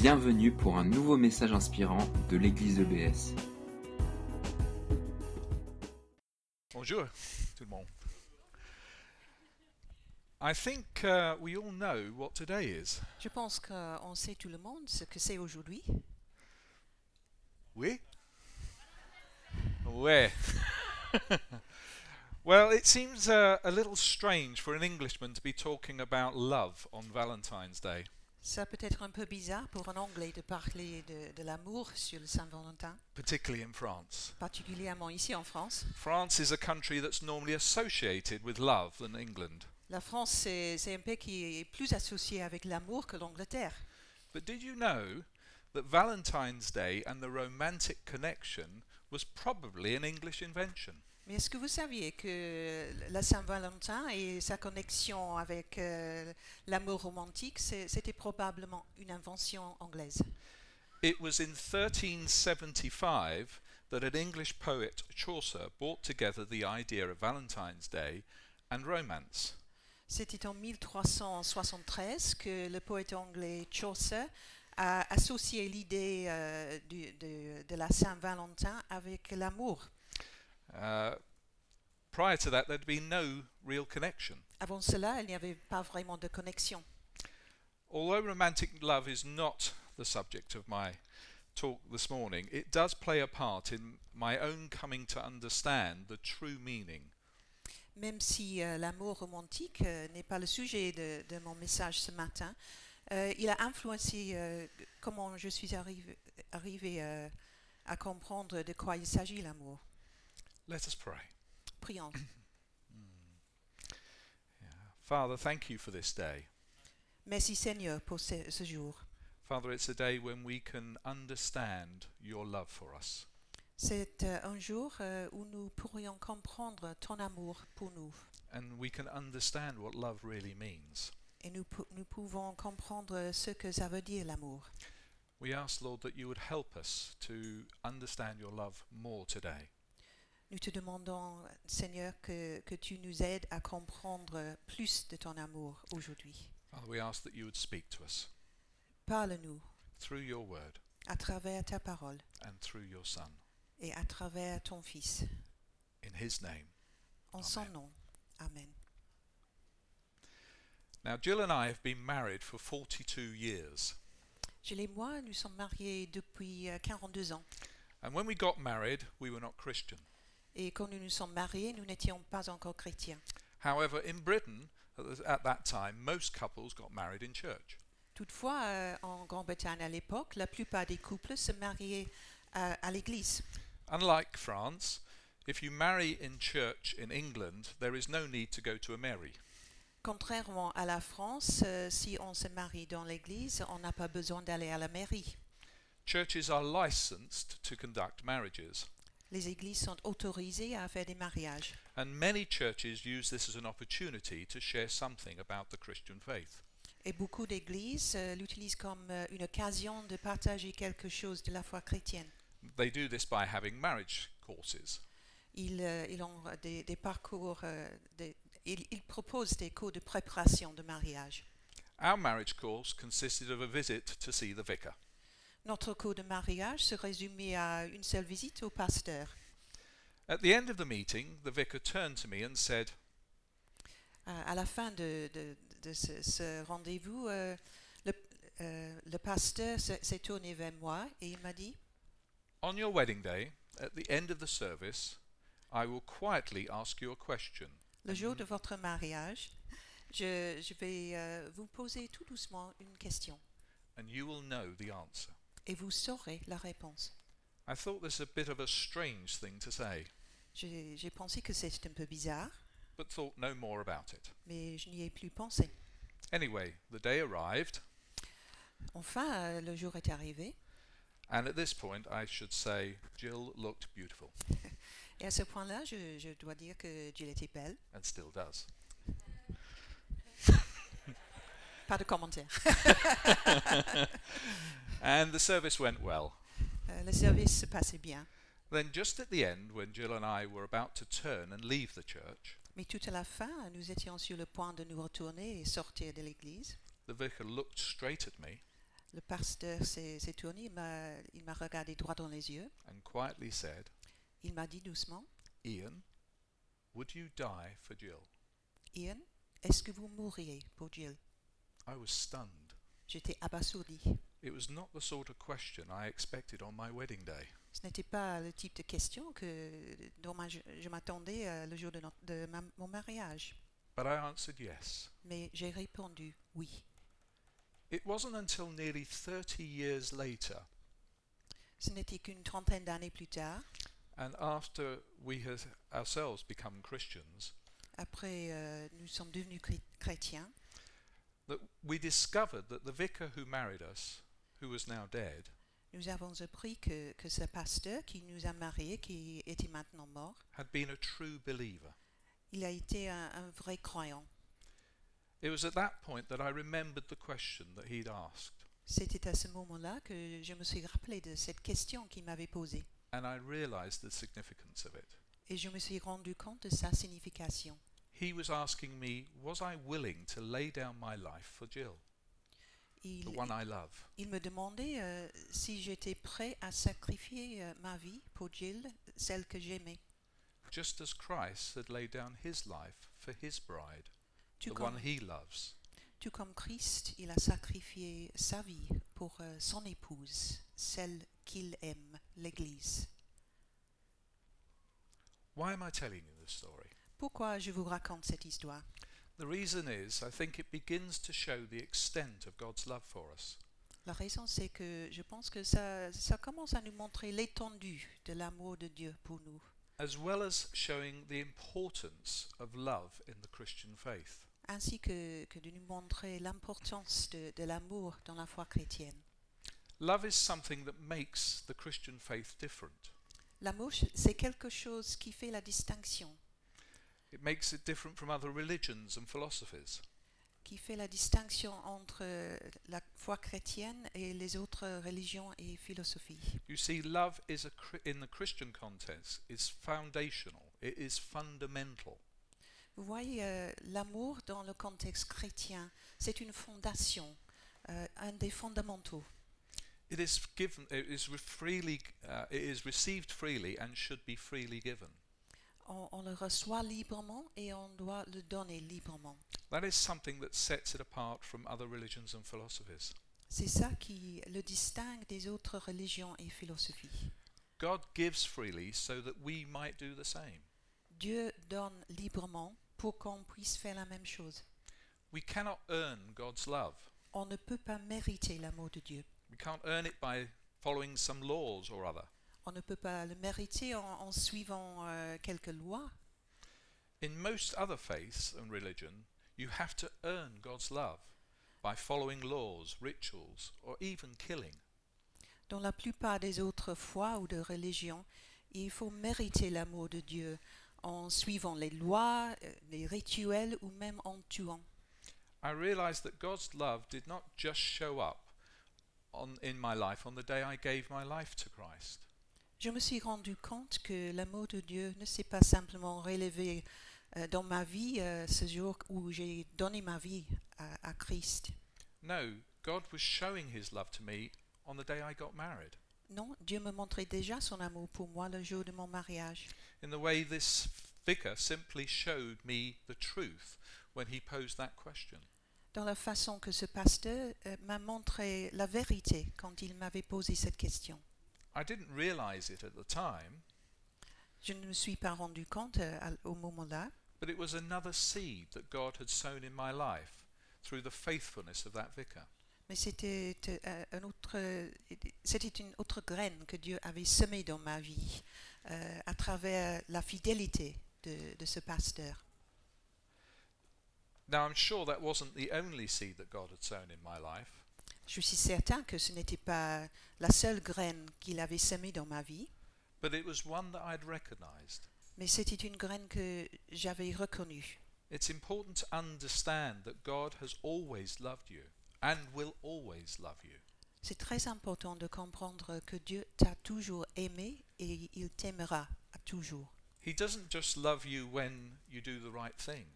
Bienvenue pour un nouveau message inspirant de l'église EBS. Bonjour tout le monde. I think uh, we all know what today is. Je pense qu'on sait tout le monde ce que c'est aujourd'hui. Oui? Ouais. well, it seems uh, a little strange for an Englishman to be talking about love on Valentine's Day. Ça peut être un peu bizarre pour un Anglais de parler de, de l'amour sur le Saint-Valentin, particularly in France. particulièrement ici en France. France is a country that's normally associated with love than England. La France, c'est c'est un pays qui est plus associé avec l'amour que l'Angleterre. But did you know that Valentine's Day and the romantic connection was probably an English invention? Mais est-ce que vous saviez que la Saint-Valentin et sa connexion avec euh, l'amour romantique, c'était probablement une invention anglaise? It was in 1375 that an English poet, Chaucer, brought together the idea of Valentine's Day and romance. C'était en 1373 que le poète anglais Chaucer a associé l'idée euh, de, de la Saint-Valentin avec l'amour. Uh, prior to that, there'd been no real connection. Avant cela, il n'y avait pas vraiment de connexion. Although romantic love is not the subject of my talk this morning, it does play a part in my own coming to understand the true meaning Même si euh, l'amour romantique euh, n'est pas le sujet de, de mon message ce matin, euh, il a influencé euh, comment je suis arrivé, arrivé, euh, à comprendre de quoi il s'agit l'amour. Let us pray. Prions. Father, thank you for this day. Merci Seigneur pour ce, ce jour. Father, it's a day when we can understand your love for us. C'est euh, un jour euh, où nous pourrions comprendre ton amour pour nous And we can understand what love really means. et nous, nous pouvons comprendre ce que ça veut dire l'amour. We ask, Lord, that you would help us to understand your love more today. Nous te demandons, Seigneur, que, que tu nous aides à comprendre plus de ton amour aujourd'hui. Father, we ask that you would speak to us Parle-nous through your word à travers ta parole and through your Son. et à travers ton Fils. In his name. En son Amen. nom. Amen. Now, Jill and I have been married for 42 years. Gilles et moi, nous sommes mariés depuis euh, 42 ans. And when we got married, we were not Christian. Et quand nous nous sommes mariés, nous n'étions pas encore chrétiens. However, in Britain, at, that time, most couples got married in church. Toutefois, euh, en Grande-Bretagne à l'époque, la plupart des couples se mariaient euh, à l'église. Unlike France, if you marry in church in England, there is no need to go to a Mary. Contrairement à la France, euh, si on se marie dans l'église, on n'a pas besoin d'aller à la mairie. Churches are licensed to conduct marriages, Les églises sont autorisées à faire des mariages. and many churches use this as an opportunity to share something about the Christian faith. Et beaucoup d'églises euh, l'utilisent comme euh, une occasion de partager quelque chose de la foi chrétienne. They do this by having marriage courses. Ils, euh, ils ont des, des parcours, euh, des- ils, ils proposent des cours de préparation de mariage. Our marriage course consisted of a visit to see the vicar. Notre cours de mariage se résumait à une seule visite au pasteur. At the end of the meeting, the vicar turned to me and said, À, la fin de, de- de ce, ce rendez-vous, euh, le, euh, le pasteur s'est s'est tourné vers moi et il m'a dit On your wedding day, at the end of the service, I will quietly ask you a question. Le jour de votre mariage, je, je vais euh, vous poser tout doucement une question and you will know the answer. Et vous saurez la réponse. I thought this a bit of a strange thing to say, J'ai j'ai pensé que c'était un peu bizarre, but thought no more about it. mais je n'y ai plus pensé. Anyway, the day arrived, Enfin, euh, le jour est arrivé and at this point, I should say, Jill looked beautiful, et à ce point-là, je, je dois dire que Jill était belle. and still does. Pas de commentaire. And the service went well. Euh, le service se passait bien. Then, just at the end, when Jill and I were about to turn and leave the church, Mais tout à la fin, nous étions sur le point de nous retourner et sortir de l'église. the vicar looked straight at me Le pasteur s'est s'est tourné, il m'a il m'a regardé droit dans les yeux. and quietly said, Il m'a dit doucement, Ian, would you die for Jill? Ian, est-ce que vous mourriez pour Jill? I was stunned. J'étais abasourdi. It was not the sort of question I expected on my wedding day. Ce n'était pas le type de question que, dont je, je m'attendais euh, le jour de, notre- de ma- mon mariage. But I answered yes. Mais j'ai répondu oui. It wasn't until nearly 30 years later, Ce n'était qu'une trentaine d'années plus tard, and after we had ourselves become Christians, après euh, nous sommes devenus chrétiens, that we discovered that the vicar who married us, who was now dead, nous avons appris que, que ce pasteur qui nous a mariés, qui était maintenant mort, had been a true believer. il a été un, un vrai croyant. It was at that point that I remembered the question that he'd asked, C'était à ce moment-là que je me suis rappelé de cette question qu'il m'avait posée. and I realized the significance of it. Et je me suis rendu compte de sa signification. He was asking me, Was I willing to lay down my life for Jill, Il, the one I love? il me demandait euh, si j'étais prêt à sacrifier euh, ma vie pour Jill, celle que j'aimais. Just as Christ had laid down his life for his bride, Tout the comme, one he loves. tout comme Christ, il a sacrifié sa vie pour euh, son épouse, celle qu'il aime, l'Église. Why am I telling you this story? Pourquoi je vous raconte cette histoire? The reason is I think it begins to show the extent of God's love for us. La raison, c'est que je pense que ça, ça commence à nous montrer l'étendue de l'amour de Dieu pour nous, as well as showing the importance of love in the Christian faith. ainsi que, que de nous montrer l'importance de, de l'amour dans la foi chrétienne. Love is something that makes the Christian faith different. L'amour, c'est quelque chose qui fait la distinction, It makes it different from other religions and philosophies. qui fait la distinction entre euh, la foi chrétienne et les autres religions et philosophies. You see, love is a in the Christian context is foundational. It is fundamental. Vous voyez, euh, l'amour dans le contexte chrétien, c'est une fondation, euh, un des fondamentaux. It is given. It is freely. Uh, it is received freely and should be freely given. On, on le reçoit librement et on doit le donner librement. That is something that sets it apart from other religions and philosophies. C'est ça qui le distingue des autres religions et philosophies. God gives freely so that we might do the same. Dieu donne librement pour qu'on puisse faire la même chose. We cannot earn God's love. On ne peut pas mériter l'amour de Dieu. We can't earn it by following some laws or other. On ne peut pas le mériter en, en suivant euh, quelques lois. In most other faiths and religion, you have to earn God's love by following laws, rituals, or even killing. Dans la plupart des autres foi ou de religions, il faut mériter l'amour de Dieu en suivant les lois, euh, les rituels ou même en tuant. I realized that God's love did not just show up on, in my life on the day I gave my life to Christ. Je me suis rendu compte que l'amour de Dieu ne s'est pas simplement relevé euh, dans ma vie euh, ce jour où j'ai donné ma vie à, à Christ. No, God was showing his love to me on the day I got married. Non, Dieu me montrait déjà son amour pour moi le jour de mon mariage. In the way this vicar simply showed me the truth when he posed that question. Dans la façon que ce pasteur euh, m'a montré la vérité quand il m'avait posé cette question. I didn't realize it at the time, Je ne me suis pas rendu compte euh, à- au moment-là, but it was another seed that God had sown in my life through the faithfulness of that vicar. mais c'était euh, un autre, c'était une autre graine que Dieu avait semée dans ma vie euh, à travers la fidélité de, de ce pasteur. Now, I'm sure that wasn't the only seed that God had sown in my life, Je suis certain que ce n'était pas la seule graine qu'il avait semée dans ma vie, but it was one that I'd recognized. mais c'était une graine que j'avais reconnue. It's important to understand that God has always loved you and will always love you. C'est très important de comprendre que Dieu t'a toujours aimé et il t'aimera à toujours. He doesn't just love you when you do the right thing.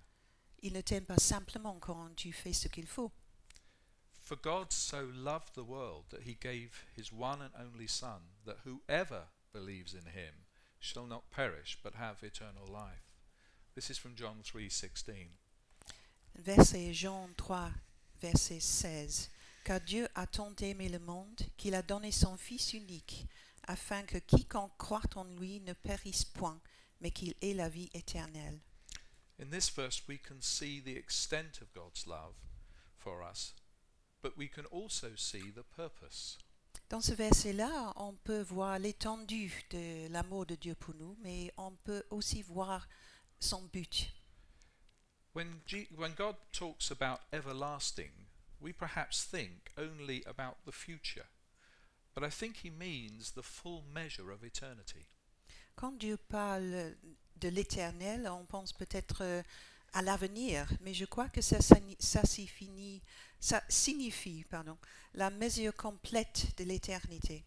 Il ne t'aime pas simplement quand tu fais ce qu'il faut. For God so loved the world that he gave his one and only Son, that whoever believes in him shall not perish but have eternal life. This is from John 3:16. Verset Jean 3, verset 16. Car Dieu a tant aimé le monde qu'il a donné son Fils unique, afin que quiconque croit en lui ne périsse point, mais qu'il ait la vie éternelle. In this verse we can see the extent of God's love for us, but we can also see the purpose. Dans ce verset-là, on peut voir l'étendue de l'amour de Dieu pour nous, mais on peut aussi voir son but. When, G- when God talks about everlasting, we perhaps think only about the future, but I think he means the full measure of eternity. Quand Dieu parle de l'éternel, on pense peut-être euh, à l'avenir, mais je crois que ça, ça signifie, ça signifie pardon, la mesure complète de l'éternité.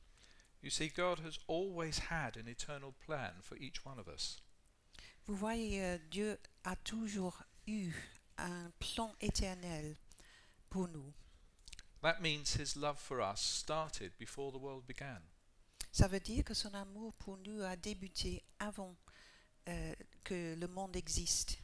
You see, God has always had an eternal plan for each one of us. Vous voyez, euh, Dieu a toujours eu un plan éternel pour nous. That means his love for us started before the world began. Ça veut dire que son amour pour nous a débuté avant euh, que le monde existe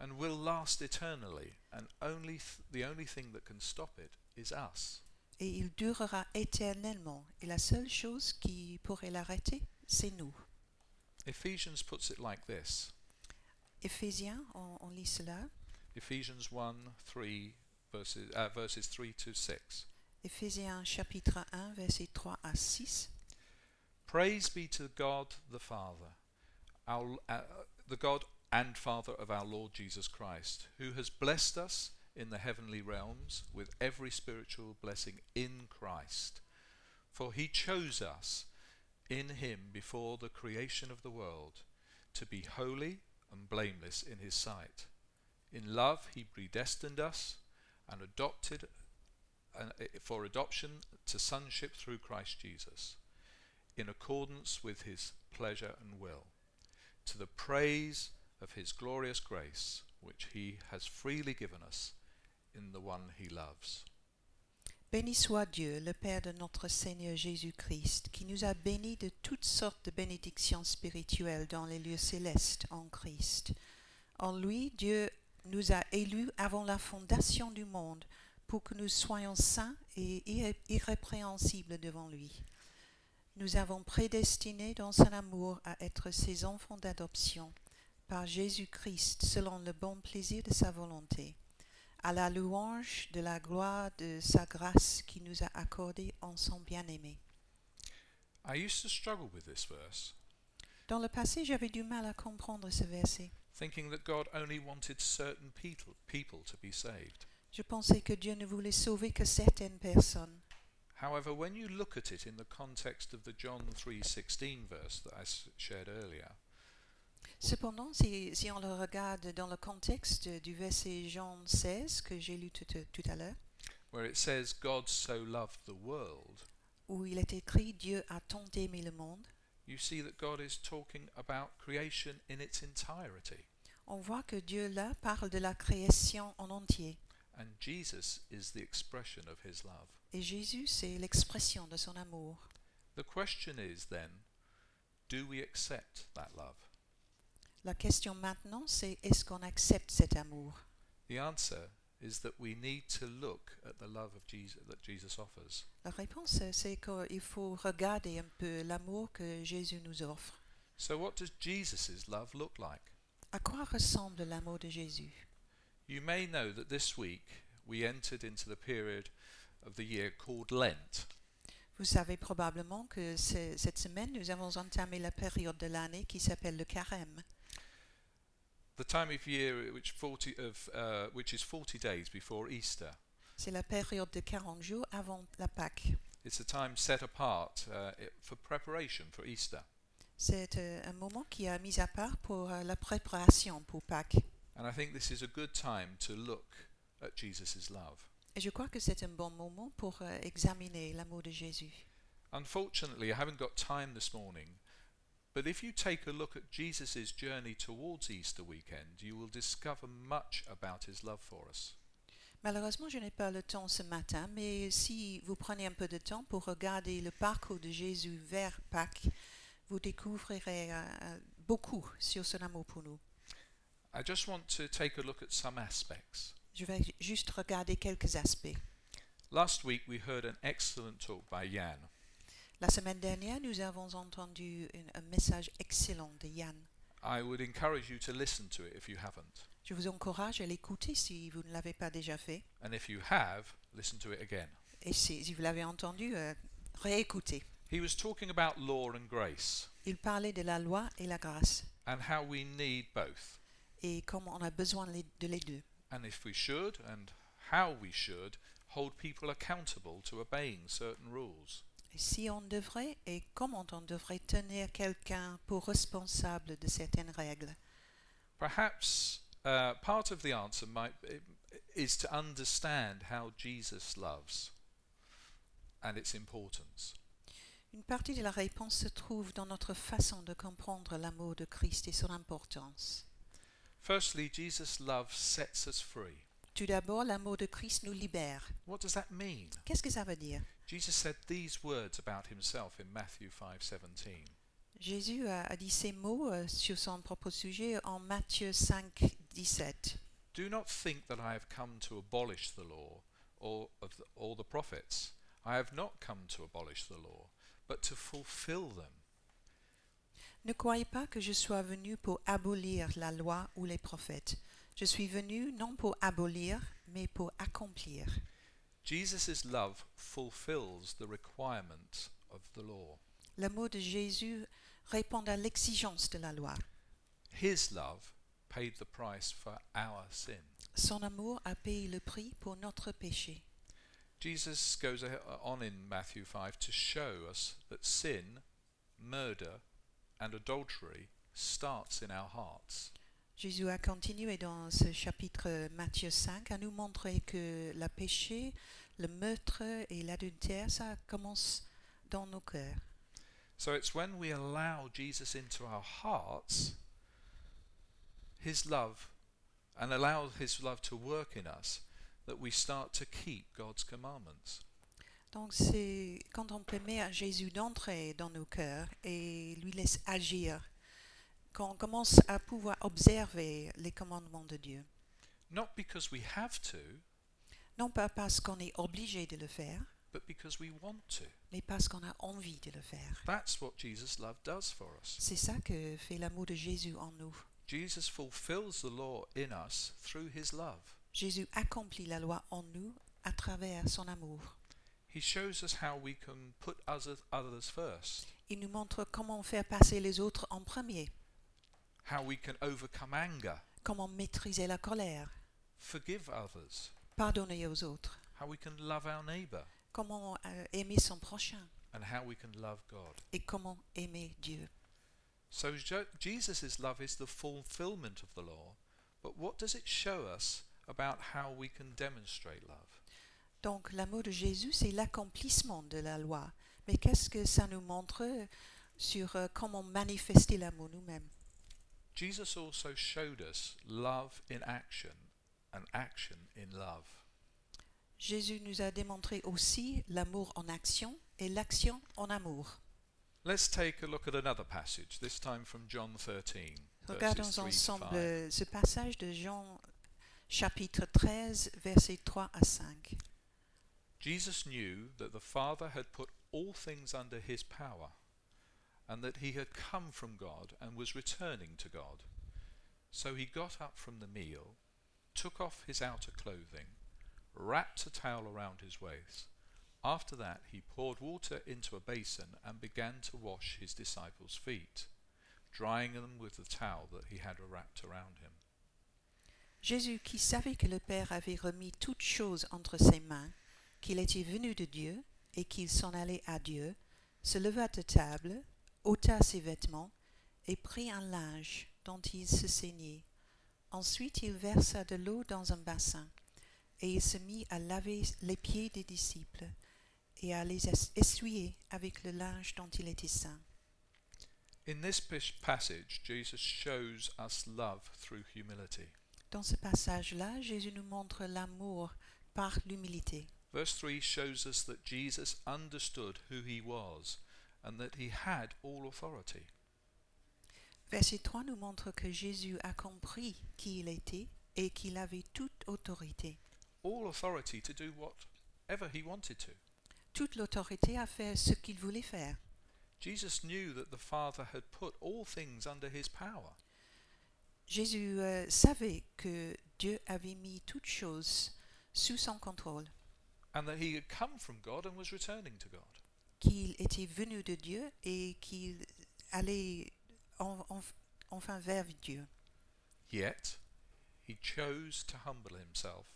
and will last eternally, and only th- the only thing that can stop it is us. et il durera éternellement. Et la seule chose qui pourrait l'arrêter, c'est nous. Ephesians puts it like this Éphésiens, on, on lit cela. Ephesians 1 3 verses, uh, verses 3 to 6. Éphésiens chapitre 1, versets 3 à 6. Praise be to God the Father, our, uh, the God and Father of our Lord Jesus Christ, who has blessed us in the heavenly realms with every spiritual blessing in Christ. For he chose us in him before the creation of the world to be holy and blameless in his sight. In love he predestined us and adopted uh, for adoption to sonship through Christ Jesus in accordance with his pleasure and will, to the praise of his glorious grace, which he has freely given us in the one he loves. Béni soit Dieu, le Père de notre Seigneur Jésus-Christ, qui nous a bénis de toutes sortes de bénédictions spirituelles dans les lieux célestes en Christ. En lui, Dieu nous a élus avant la fondation du monde pour que nous soyons saints et irré- irrépréhensibles devant lui. Nous avons prédestiné dans son amour à être ses enfants d'adoption par Jésus-Christ selon le bon plaisir de sa volonté à la louange de la gloire de sa grâce qui nous a accordé en son bien-aimé. I used to struggle with this verse, Dans le passé, j'avais du mal à comprendre ce verset. thinking that God only wanted certain people, people to be saved. Je pensais que Dieu ne voulait sauver que certaines personnes. However, when you look at it in the context of the John 3:16 verse that I s- shared earlier, Cependant, si, si on le regarde dans le contexte du verset Jean 16 que j'ai lu tout, tout à l'heure, so où il est écrit Dieu a tant aimé le monde, you see that God is talking about creation in its entirety. on voit que Dieu là parle de la création en entier. And Jesus is the expression of his love. Et Jésus, c'est l'expression de son amour. The question is then, do we accept that love? La question maintenant, c'est est-ce qu'on accepte cet amour? The answer is that we need to look at the love of Jesus that Jesus offers. La réponse, c'est qu'il faut regarder un peu l'amour que Jésus nous offre. So what does Jesus' love look like? À quoi ressemble l'amour de Jésus? You may know that this week we entered into the period of the year called Lent. Vous savez probablement que cette semaine, nous avons entamé la période de l'année qui s'appelle le carême. The time of year which 40 of uh, which is 40 days before Easter. C'est la période de 40 jours avant la Pâque. It's a time set apart uh, for preparation for Easter. C'est euh, un moment qui est mis à part pour euh, la préparation pour Pâques. And I think this is a good time to look at Jesus' love. Et je crois que c'est un bon moment pour euh, examiner l'amour de Jésus. Unfortunately, I haven't got time this morning, but if you take a look at Jesus' journey towards Easter weekend, you will discover much about his love for us. Malheureusement, je n'ai pas le temps ce matin, mais si vous prenez un peu de temps pour regarder le parcours de Jésus vers Pâques, vous découvrirez euh, beaucoup sur son amour pour nous. I just want to take a look at some aspects. Je vais juste regarder quelques aspects. Last week we heard an excellent talk by Jan. La semaine dernière, nous avons entendu une- un message excellent de Yann. I would encourage you to listen to it if you haven't. Je vous encourage à l'écouter si vous ne l'avez pas déjà fait. And if you have, listen to it again. Et si, si vous l'avez entendu, euh, réécoutez. He was talking about law and grace Il parlait de la loi et la grâce and how we need both. et comment on a besoin de les deux. And if we should and how we should hold people accountable to obeying certain rules. Si on devrait et comment on devrait tenir quelqu'un pour responsable de certaines règles? Perhaps uh, part of the answer might is to understand how Jesus loves and its importance. Une partie de la réponse se trouve dans notre façon de comprendre l'amour de Christ et son importance. Firstly, Jesus' love sets us free. Tout d'abord, l'amour de Christ nous libère. What does that mean? Qu'est-ce que ça veut dire? Jesus said these words about himself in Matthew 5:17. Jésus a, dit ces mots euh, sur son propre sujet en Matthieu 5, 17. Do not think that I have come to abolish the law or of the, or the prophets. I have not come to abolish the law, but to fulfill them. Ne croyez pas que je sois venu pour abolir la loi ou les prophètes. Je suis venu non pour abolir, mais pour accomplir. Jesus' love fulfills the requirement of the law. L'amour de Jésus répond à l'exigence de la loi. His love paid the price for our sin. Son amour a payé le prix pour notre péché. Jesus goes on in Matthew 5 to show us that sin, murder, and adultery starts in our hearts. Jésus a continué dans ce chapitre Matthieu 5 à nous montrer que le péché, le meurtre et l'adultère, ça commence dans nos cœurs. So it's when we allow Jesus into our hearts, his love, and allow his love to work in us, that we start to keep God's commandments. Donc c'est quand on permet à Jésus d'entrer dans nos cœurs et lui laisse agir, qu'on commence à pouvoir observer les commandements de Dieu. Not because we have to, Non pas parce qu'on est obligé de le faire, but because we want to. mais parce qu'on a envie de le faire. That's what Jesus' love does for us. C'est ça que fait l'amour de Jésus en nous. Jesus fulfills the law in us through his love. Jésus accomplit la loi en nous à travers son amour. He shows us how we can put others, others first, Il nous montre comment faire passer les autres en premier, how we can overcome anger, comment maîtriser la colère, forgive others, pardonner aux autres, how we can love our neighbor, comment euh, aimer son prochain and how we can love God. et comment aimer Dieu. So Jesus' love is the fulfillment of the law, but what does it show us about how we can demonstrate love? Donc l'amour de Jésus, c'est l'accomplissement de la loi. Mais qu'est-ce que ça nous montre sur euh, comment manifester l'amour nous-mêmes? Jesus also showed us love in action and action in love. Jésus nous a démontré aussi l'amour en action et l'action en amour. Let's take a look at another passage, this time from John 13. Regardons verses 3 to ensemble 5. ce passage de Jean chapitre 13, versets 3 à 5. Jesus knew that the Father had put all things under his power, and that he had come from God and was returning to God. So he got up from the meal, took off his outer clothing, wrapped a towel around his waist. After that, he poured water into a basin and began to wash his disciples' feet, drying them with the towel that he had wrapped around him. Jésus, qui savait que le Père avait remis toutes choses entre ses mains, qu'il était venu de Dieu et qu'il s'en allait à Dieu, se leva de table, ôta ses vêtements et prit un linge dont il se saignait. Ensuite il versa de l'eau dans un bassin et il se mit à laver les pieds des disciples et à les es- essuyer avec le linge dont il était saint. In this passage, Jesus shows us love through humility. Dans ce passage-là, Jésus nous montre l'amour par l'humilité. Verse 3 shows us that Jesus understood who he was and that he had all authority. Verset 3 nous montre que Jésus a compris qui il était et qu'il avait toute autorité. All authority to do whatever he wanted to. Toute l'autorité à faire ce qu'il voulait faire. Jesus knew that the Father had put all things under his power. Jésus euh, savait que Dieu avait mis toutes choses sous son contrôle, and that he had come from God and was returning to God. Qu'il était venu de Dieu et qu'il allait en- en- enfin vers Dieu. Yet he chose to humble himself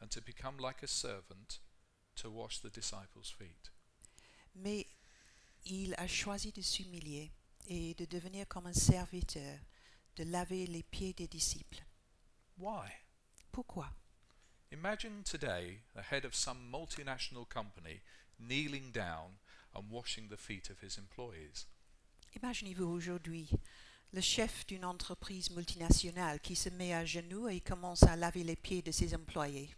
and to become like a servant to wash the disciples' feet. Mais il a choisi de s'humilier et de devenir comme un serviteur, de laver les pieds des disciples. Why? Pourquoi? Imagine today the head of some multinational company kneeling down and washing the feet of his employees. Imaginez-vous aujourd'hui le chef d'une entreprise multinationale qui se met à genoux et commence à laver les pieds de ses employés.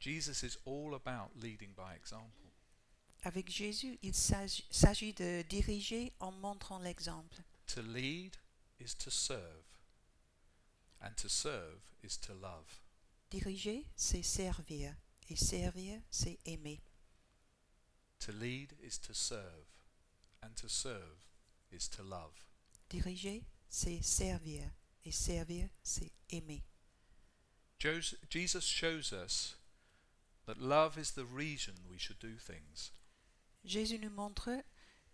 Jesus is all about leading by example. Avec Jésus, il s'agit s'agit de diriger en montrant l'exemple. To lead is to serve, and to serve is to love. Diriger, c'est servir, et servir, c'est aimer. To lead is to serve, and to serve is to love. Diriger, c'est servir, et servir, c'est aimer. Jesus shows us that love is the reason we should do things. Jésus nous montre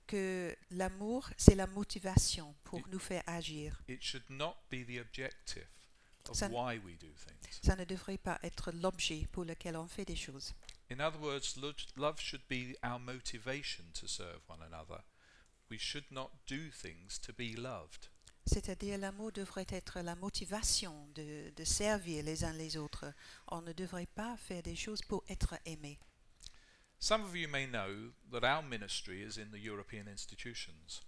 que l'amour, c'est la motivation pour Et- nous faire agir. It should not be the objective of Ça- why we do things. Ça ne devrait pas être l'objet pour lequel on fait des choses. In other words, love should be our motivation to serve one another. We should not do things to be loved. C'est-à-dire l'amour devrait être la motivation de, de servir les uns les autres. On ne devrait pas faire des choses pour être aimé. Some of you may know that our ministry is in the European institutions.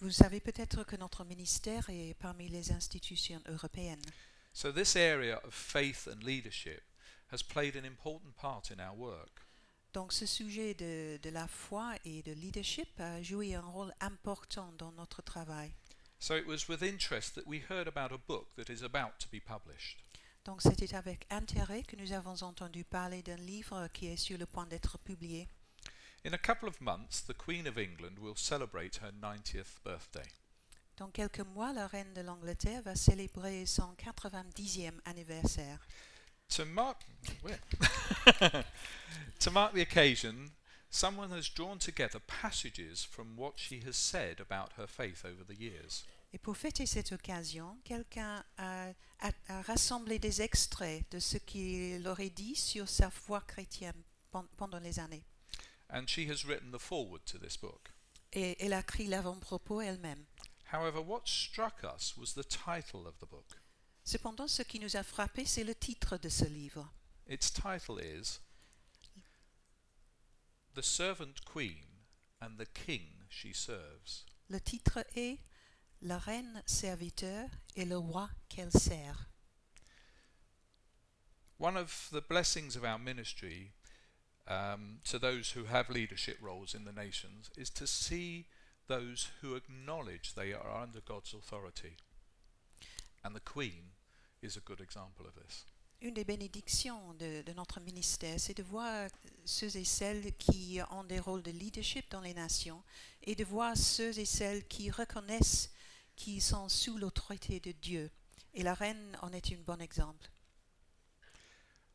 Vous savez peut-être que notre ministère est parmi les institutions européennes. So, this area of faith and leadership has played an important part in our work. Donc ce sujet de, de la foi et de leadership a joué un rôle important dans notre travail. So, it was with interest that we heard about a book that is about to be published. Donc c'était avec intérêt que nous avons entendu parler d'un livre qui est sur le point d'être publié. In a couple of months, the Queen of England will celebrate her 90th birthday. Dans quelques mois, la reine de l'Angleterre va célébrer son 90e anniversaire. To mark, to mark the occasion, someone has drawn together passages from what she has said about her faith over the years. Et pour fêter cette occasion, quelqu'un a, a- a rassemblé des extraits de ce qu'il aurait dit sur sa foi chrétienne pen- pendant les années. And she has written the foreword to this book. Et elle a écrit l'avant-propos elle-même. However, what struck us was the title of the book. Cependant, ce qui nous a frappé, c'est le titre de ce livre. Its title is The Servant Queen and the King She Serves. Le titre est La reine serviteur et le roi qu'elle sert. One of the blessings of our ministry um, to those who have leadership roles in the nations is to see those who acknowledge they are under God's authority. And the Queen is a good example of this. Une des bénédictions de, de notre ministère, c'est de voir ceux et celles qui ont des rôles de leadership dans les nations et de voir ceux et celles qui reconnaissent qu'ils sont sous l'autorité de Dieu. Et la reine en est un bon exemple.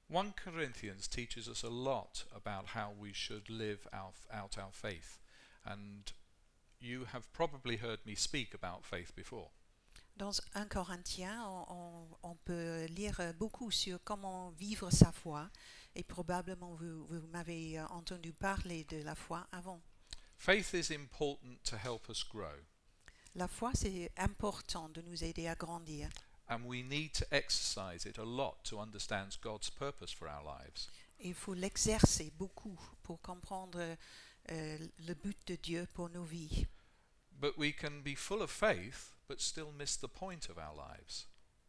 1 Corinthians teaches us a lot about how we should live our, out our faith. And you have probably heard me speak about faith before. Dans 1 Corinthiens, on, on- on peut lire beaucoup sur comment vivre sa foi et probablement vous, vous m'avez entendu parler de la foi avant. Faith is important to help us grow, La foi, c'est important de nous aider à grandir. and we need to exercise it a lot to understand God's purpose for our lives. Et Il faut l'exercer beaucoup pour comprendre euh, le but de Dieu pour nos vies. But we can be full of faith but still miss the point of our lives.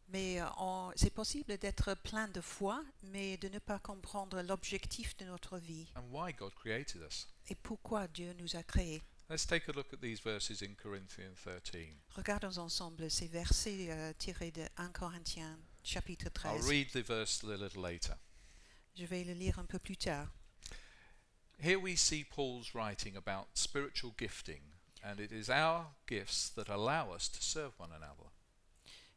Mais euh, on- c'est possible d'être plein de foi, mais de ne pas comprendre l'objectif de notre vie and why God created us. et pourquoi Dieu nous a créés. Let's take a look at these verses in Corinthians 13. Regardons ensemble ces versets euh, tirés de 1 Corinthiens chapitre 13. I'll read the verse a little later. Je vais le lire un peu plus tard. Here we see Paul's writing about spiritual gifting, and it is our gifts that allow us to serve one another.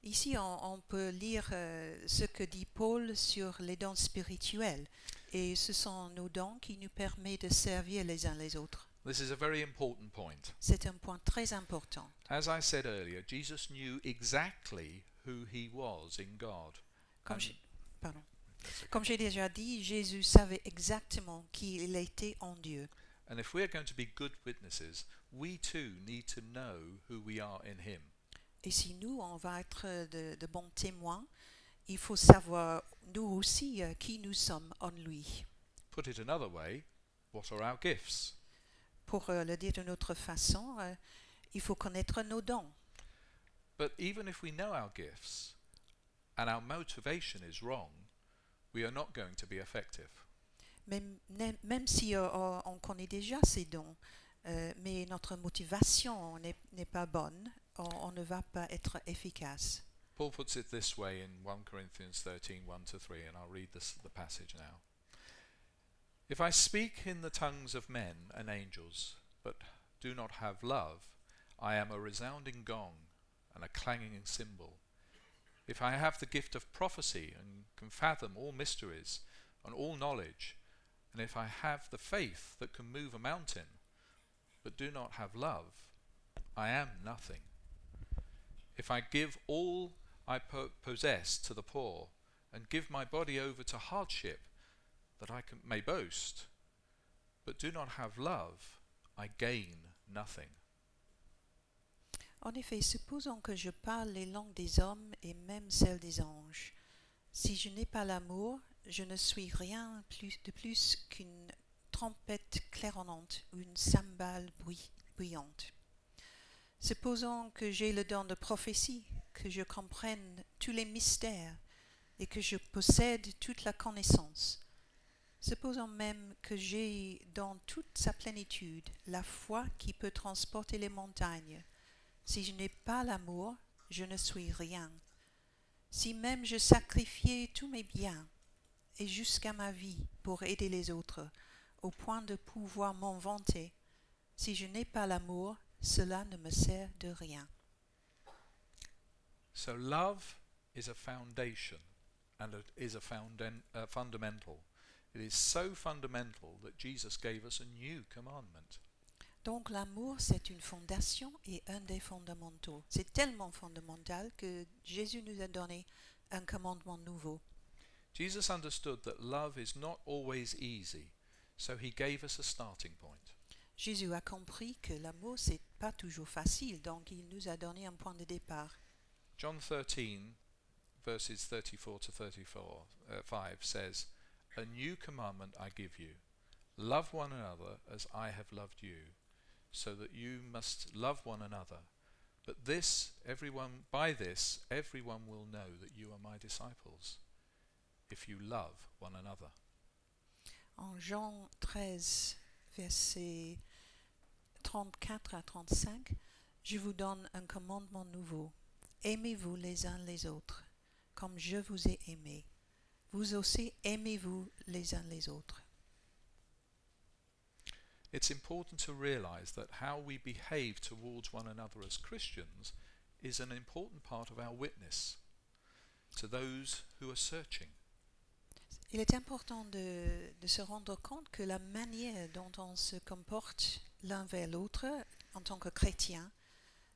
Ici, on, on peut lire euh, ce que dit Paul sur les dons spirituels. Et ce sont nos dons qui nous permettent de servir les uns les autres. This is a very important point. C'est un point très important. As I said earlier, Jesus knew exactly who he was in God. Comme j'ai- pardon. Okay. Comme j'ai déjà dit, Jésus savait exactement qui il était en Dieu. And if we are going to be good witnesses, we too need to know who we are in him. Et si nous, on va être de, de bons témoins, il faut savoir, nous aussi, euh, qui nous sommes en lui. Put it another way, what are our gifts? Pour euh, le dire d'une autre façon, euh, il faut connaître nos dons. But even if we know our gifts and our motivation is wrong, we are not going to be effective. Même, même si euh, on connaît déjà ces dons, euh, mais notre motivation n'est pas bonne, on, on ne va pas être efficace. Paul puts it this way in 1 Corinthians 13 1 to 3, and I'll read this, the passage now. If I speak in the tongues of men and angels, but do not have love, I am a resounding gong and a clanging cymbal. If I have the gift of prophecy and can fathom all mysteries and all knowledge, and if I have the faith that can move a mountain, but do not have love, I am nothing. If I give all I po- possess to the poor, and give my body over to hardship, that I can, may boast, but do not have love, I gain nothing. En effet, supposons que je parle les langues des hommes et même celles des anges. Si je n'ai pas l'amour, je ne suis rien plus, de plus qu'une trompette claironnante une cymbale bruyante. Supposons que j'ai le don de prophétie, que je comprenne tous les mystères et que je possède toute la connaissance. Supposons même que j'ai dans toute sa plénitude la foi qui peut transporter les montagnes. Si je n'ai pas l'amour, je ne suis rien. Si même je sacrifiais tous mes biens et jusqu'à ma vie pour aider les autres, au point de pouvoir m'en vanter, si je n'ai pas l'amour, cela ne me sert de rien. So love is a foundation and it is a uh, fundamental. It is so fundamental that Jesus gave us a new commandment. Donc l'amour, c'est une fondation et un des fondamentaux. C'est tellement fondamental que Jésus nous a donné un commandement nouveau. Jesus understood that love is not always easy, so he gave us a starting point. Jésus a compris que l'amour, c'est pas toujours facile, donc il nous a donné un point de départ. John 13, verses 34 to 34, uh, 5 says, A new commandment I give you love one another as I have loved you, so that you must love one another. But this, everyone, by this, everyone will know that you are my disciples, if you love one another. En Jean 13, versets 34 à 35, je vous donne un commandement nouveau. Aimez-vous les uns les autres, comme je vous ai aimé. Vous aussi aimez-vous les uns les autres. It's important to realize that how we behave towards one another as Christians is an important part of our witness to those who are searching. Il est important de, de se rendre compte que la manière dont on se comporte l'un vers l'autre en tant que chrétien,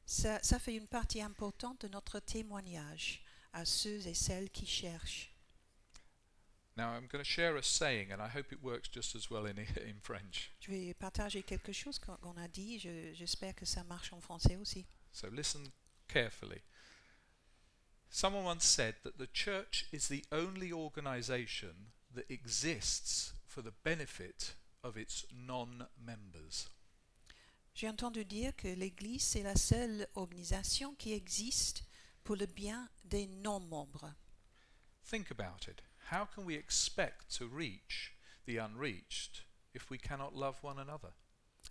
ça, ça fait une partie importante de notre témoignage à ceux et celles qui cherchent. Now, I'm going to share a saying, and I hope it works just as well in, in French. Je vais partager quelque chose qu'on a dit. je- J'espère que ça marche en français aussi. So listen carefully. Someone once said that the church is the only organization that exists for the benefit of its non members. J'ai entendu dire que l'Église, est la seule organisation qui existe pour le bien des non-membres. Think about it. How can we expect to reach the unreached if we cannot love one another?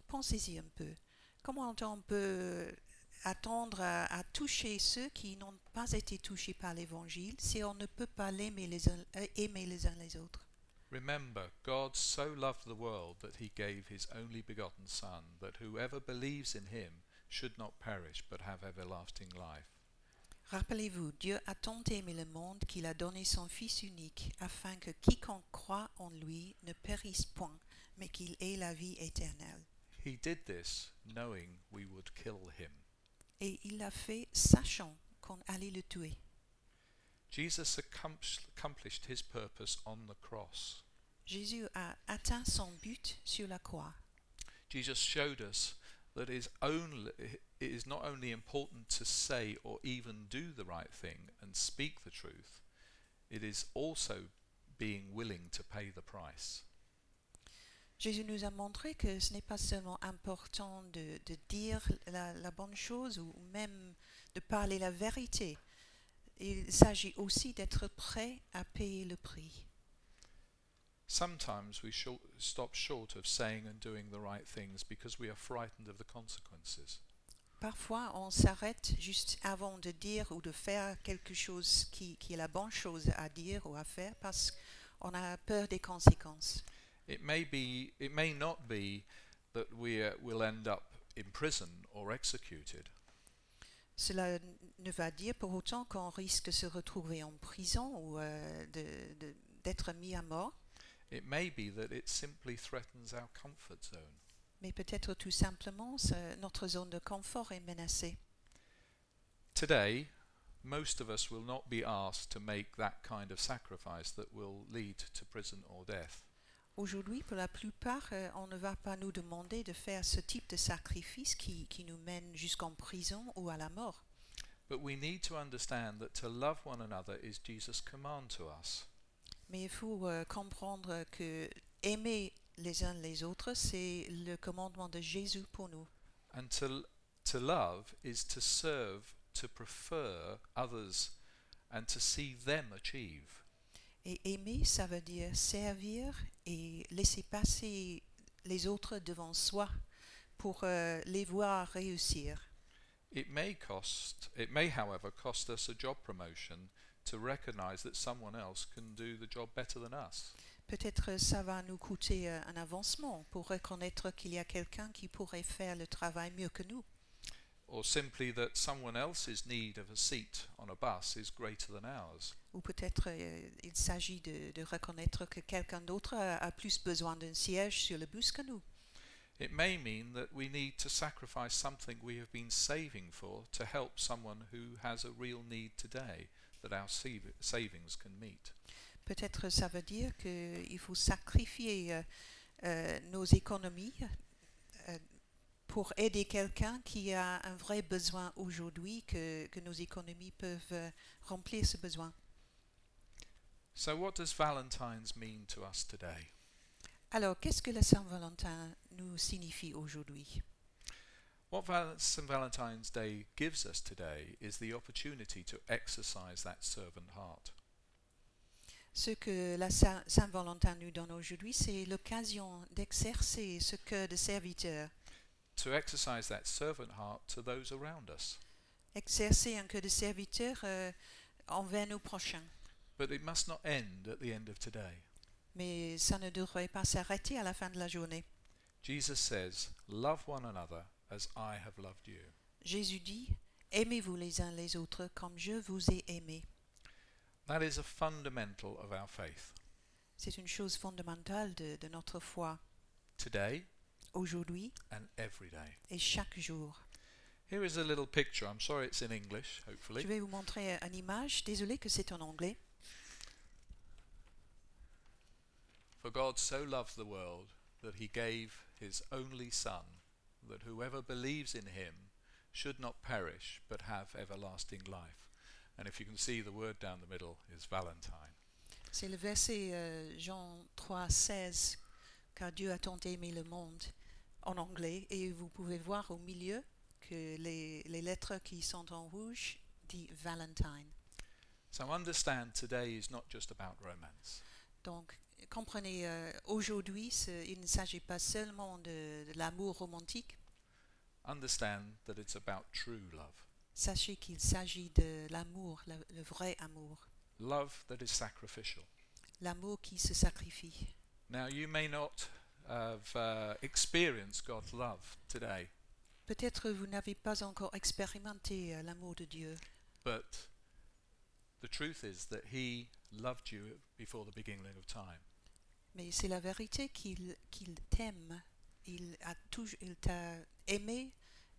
Pensez-y un peu. Comment on peut attendre à, à toucher ceux qui n'ont pas été touchés par l'Évangile si on ne peut pas l'aimer les uns, euh, aimer les uns les autres Remember, God so loved the world that he gave his only begotten Son, that whoever believes in him should not perish but have everlasting life. Rappelez-vous, Dieu a tant aimé le monde qu'il a donné son Fils unique, afin que quiconque croit en lui ne périsse point, mais qu'il ait la vie éternelle. He did this knowing we would kill him. Et il l'a fait sachant qu'on allait le tuer. Jesus accomplished his purpose on the cross. Jésus a atteint son but sur la croix. Jesus showed us that it is only it is not only important to say or even do the right thing and speak the truth, it is also being willing to pay the price. Jésus nous a montré que ce n'est pas seulement important de, de dire la, la bonne chose ou même de parler la vérité. Il s'agit aussi d'être prêt à payer le prix. Sometimes we stop short of saying and doing the right things because we are frightened of the consequences. Parfois, on s'arrête juste avant de dire ou de faire quelque chose qui, qui est la bonne chose à dire ou à faire parce qu'on a peur des conséquences. It may be, it may not be that we uh, will end up in prison or executed. Cela ne va dire pour autant qu'on risque de se retrouver en prison ou euh, d'être mis à mort, It may be that it simply threatens our comfort zone. mais peut-être tout simplement notre zone de confort est menacée. Today, most of us will not be asked to make that kind of sacrifice that will lead to prison or death. Aujourd'hui, pour la plupart, euh, on ne va pas nous demander de faire ce type de sacrifice qui, qui nous mène jusqu'en prison ou à la mort. But we need to understand that to love one another is Jesus' command to us. Mais il faut euh, comprendre que aimer les uns les autres, c'est le commandement de Jésus pour nous. And to, to love is to serve, to prefer others, and to see them achieve. Et aimer, ça veut dire servir et laisser passer les autres devant soi pour euh, les voir réussir. It may cost, it may, however, cost us a job promotion to recognize that someone else can do the job better than us. Peut-être ça va nous coûter euh, un avancement pour reconnaître qu'il y a quelqu'un qui pourrait faire le travail mieux que nous. Or simply that someone else's need of a seat on a bus is greater than ours. Ou peut-être euh, il s'agit de, de reconnaître que quelqu'un d'autre a, a plus besoin d'un siège sur le bus que nous. It may mean that we need to sacrifice something we have been saving for to help someone who has a real need today that our savings can meet. Peut-être ça veut dire qu'il faut sacrifier euh, euh, nos économies pour aider quelqu'un qui a un vrai besoin aujourd'hui, que, que nos économies peuvent euh, remplir ce besoin. So, what does Valentine's mean to us today? Alors, qu'est-ce que la Saint-Valentin nous signifie aujourd'hui? What Val- St. Valentine's Day gives us today is the opportunity to exercise that servant heart. Ce que la Saint- Saint-Valentin nous donne aujourd'hui, c'est l'occasion d'exercer ce cœur de serviteur, To exercise that servant heart to those around us. exercer un cœur de serviteur euh, envers nos prochains. But it must not end at the end of today. Mais ça ne devrait pas s'arrêter à la fin de la journée. Jesus says, Love one another as I have loved you. Jésus dit, aimez-vous les uns les autres comme je vous ai aimé. That is a fundamental of our faith. C'est une chose fondamentale de, de notre foi, Today aujourd'hui and every day. et chaque jour. Here is a little picture. I'm sorry it's in English, Je hopefully. vais vous montrer une image, désolé que c'est en anglais. For God so loved the world that he gave his only Son, that whoever believes in him should not perish but have everlasting life. And if you can see, the word down the middle is Valentine. C'est le verset euh, Jean 3, 16, car Dieu a tant aimé le monde en anglais, et vous pouvez voir au milieu que les, les lettres qui sont en rouge dit Valentine. So understand today is not just about romance. Donc, comprenez, euh, aujourd'hui, il ne s'agit pas seulement de, de l'amour romantique. Understand that it's about true love. Sachez qu'il s'agit de l'amour, la- le vrai amour. Love that is sacrificial. L'amour qui se sacrifie. Now, you may not have uh, experienced God's love today, Peut-être vous n'avez pas encore expérimenté euh, l'amour de Dieu, but the truth is that He loved you before the beginning of time. mais c'est la vérité qu'il qu'il t'aime. Il a toujours, il t'a aimé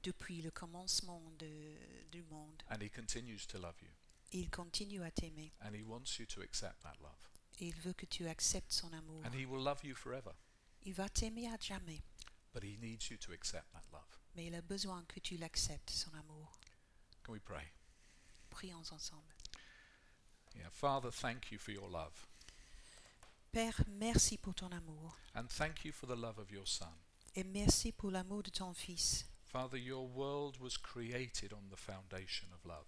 depuis le commencement de- du monde. And He continues to love you. Il continue à t'aimer. And He wants you to accept that love. Et il veut que tu acceptes son amour. And He will love you forever. Il va t'aimer à jamais, But He needs you to accept that love. mais il a besoin que tu l'acceptes, son amour. Can we pray? Prions ensemble. Yeah, Father, thank you for your love. Père, merci pour ton amour. And thank you for the love of your Son. Et merci pour l'amour de ton Fils. Father, your world was created on the foundation of love.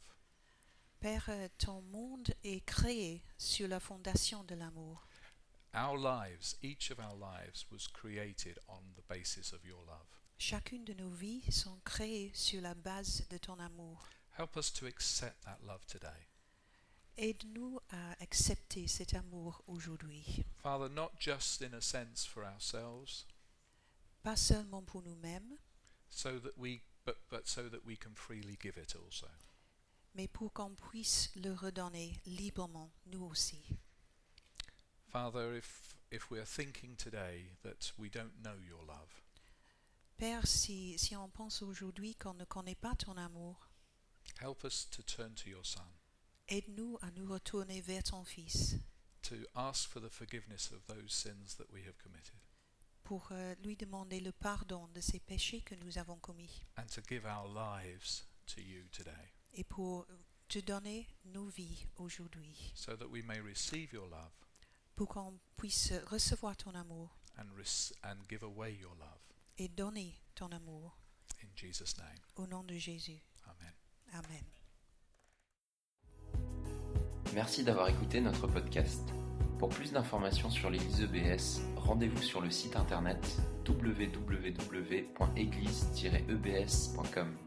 Père, euh, ton monde est créé sur la fondation de l'amour. Our lives, each of our lives, was created on the basis of your love. Chacune de nos vies sont créées sur la base de ton amour. Help us to accept that love today. Aide-nous à accepter cet amour aujourd'hui. Father, not just in a sense for ourselves, Pas seulement pour nous-mêmes, so that we but, but so that we can freely give it also. mais pour qu'on puisse le redonner librement, nous aussi. Father, if if we are thinking today that we don't know your love, Père, si, si on pense aujourd'hui qu'on ne connaît pas ton amour, help us to turn to your Son, aide-nous à nous retourner vers ton Fils. To ask for the forgiveness of those sins that we have committed, pour euh, lui demander le pardon de ces péchés que nous avons commis. And to give our lives to you today, et pour te donner nos vies aujourd'hui, so that we may receive your love pour qu'on puisse recevoir ton amour and rec- and give away your love. et donner ton amour. In Jesus' name, Au nom de Jésus. Amen. Amen. Merci d'avoir écouté notre podcast. Pour plus d'informations sur l'Église EBS, rendez-vous sur le site internet www.église-ebs.com.